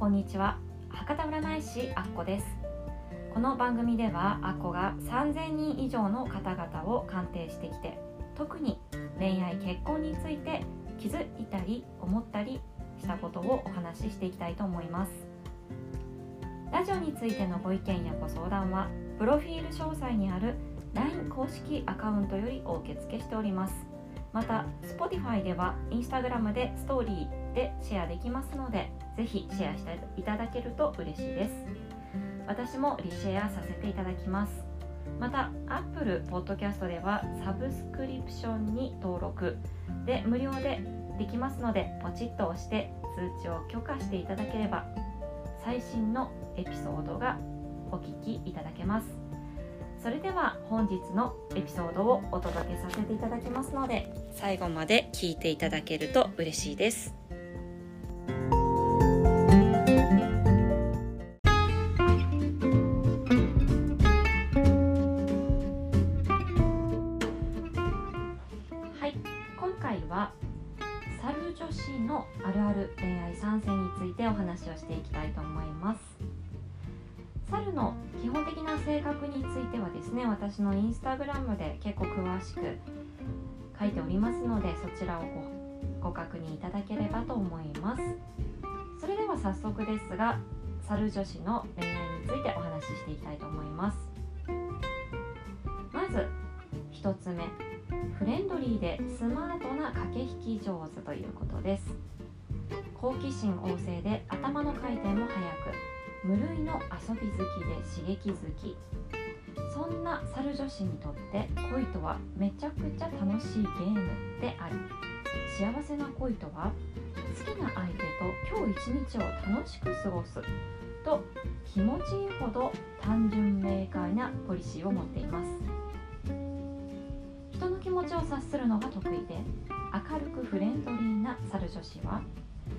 こんにちは。博多占い師あっこです。この番組ではあっこが3000人以上の方々を鑑定してきて特に恋愛結婚について気づいたり思ったりしたことをお話ししていきたいと思います。ラジオについてのご意見やご相談はプロフィール詳細にある LINE 公式アカウントよりお受け付けしております。また Spotify では Instagram でストーリーでシェアできますのでぜひシェアしていただけると嬉しいです。私もリシェアさせていただきます。また Apple Podcast ではサブスクリプションに登録。で無料でできますのでポチッと押して通知を許可していただければ最新のエピソードがお聞きいただけます。それでは本日のエピソードをお届けさせていただきますので最後まで聞いていただけると嬉しいです。猿のあるある恋愛参戦についてお話をしていきたいと思います。猿の基本的な性格についてはですね私のインスタグラムで結構詳しく書いておりますのでそちらをごご確認いただければと思います。それでは早速ですが猿女子の恋愛についてお話ししていきたいと思います。まず1つ目。フレンドリーでスマートな駆け引き上手ということです。好奇心旺盛で頭の回転も速く無類の遊び好きで刺激好き。そんな猿女子にとって恋とはめちゃくちゃ楽しいゲームであり幸せな恋とは好きな相手と今日一日を楽しく過ごすと気持ちいいほど単純明快なポリシーを持っています。持ちを察するのが得意で明るくフレンドリーな猿女子は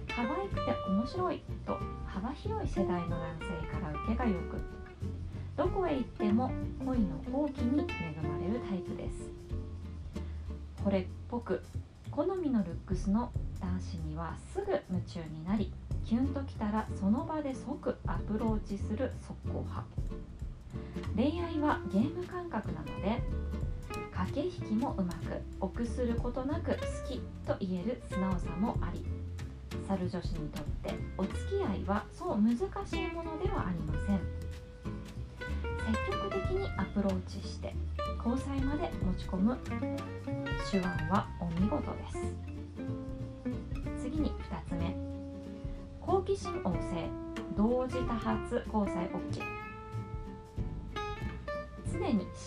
可愛くて面白いと幅広い世代の男性から受けがよくどこへ行っても恋の好奇に恵まれるタイプですこれっぽく好みのルックスの男子にはすぐ夢中になりキュンときたらその場で即アプローチする速攻派。恋愛はゲーム感覚なので駆け引きもうまく臆することなく好きと言える素直さもあり猿女子にとってお付き合いはそう難しいものではありません。積極的にアプローチして交際まで持ち込む手腕はお見事です。次に2つ目。好奇心旺盛。同時多発交際 OK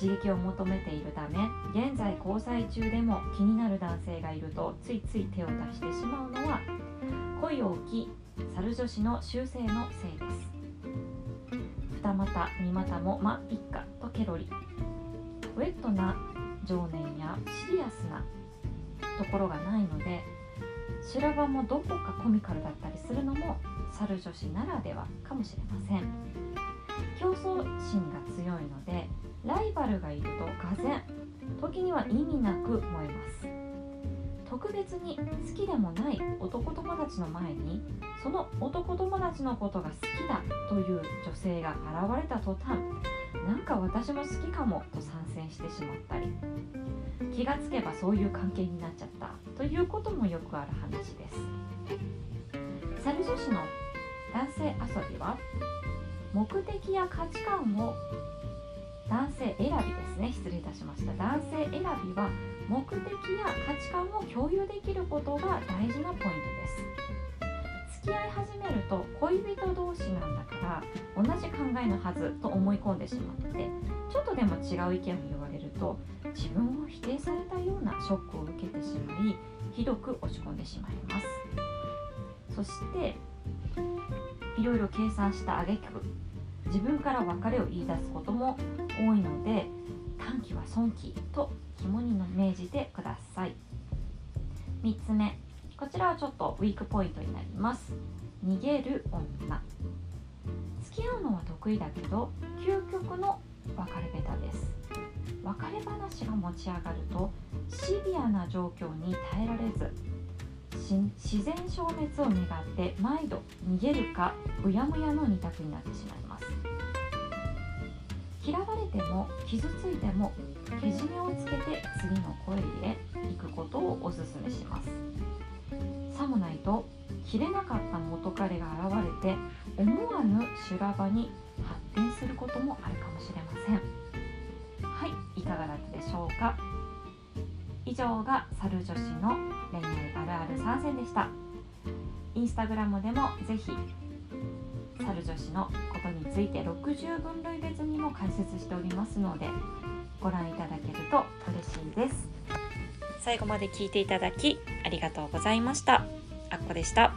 刺激を求めているため現在交際中でも気になる男性がいるとついつい手を出してしまうのは恋を置き猿女子の習性のせいです。二股二股もま一家とケロリ。ウェットな情念やシリアスなところがないので修羅場もどこかコミカルだったりするのも猿女子ならではかもしれません。競争心が強いのでライバルがいるとがぜ時には意味なく燃えます。特別に好きでもない男友達の前にその男友達のことが好きだという女性が現れた途端なんか私も好きかもと参戦してしまったり気がつけばそういう関係になっちゃったということもよくある話です。猿女子の男性遊びは目的や価値観を男性選びですね。失礼いたしました。男性選びは目的や価値観を共有できることが大事なポイントです。付き合い始めると恋人同士なんだから同じ考えのはずと思い込んでしまってちょっとでも違う意見を言われると自分を否定されたようなショックを受けてしまいひどく落ち込んでしまいます。そしていろいろ計算した挙句。自分から別れを言い出すことも多いので短期は損期と肝に銘じてください。3つ目こちらはちょっとウィークポイントになります。逃げる女。付き合うのは得意だけど究極の別れ下手です。別れ話が持ち上がるとシビアな状況に耐えられず自然消滅を願って毎度逃げるかうやむやの二択になってしまいます。嫌われても傷ついてもけじめをつけて次の恋へ行くことをおすすめします。さもないと切れなかった元彼が現れて思わぬ修羅場に発展することもあるかもしれません。はいいかがだったでしょうか？以上が猿女子の恋愛あるある参戦でした。インスタグラムでもぜひ猿女子のことについて60分類別にも解説しておりますのでご覧いただけると嬉しいです。最後まで聞いていただきありがとうございました。あっこでした。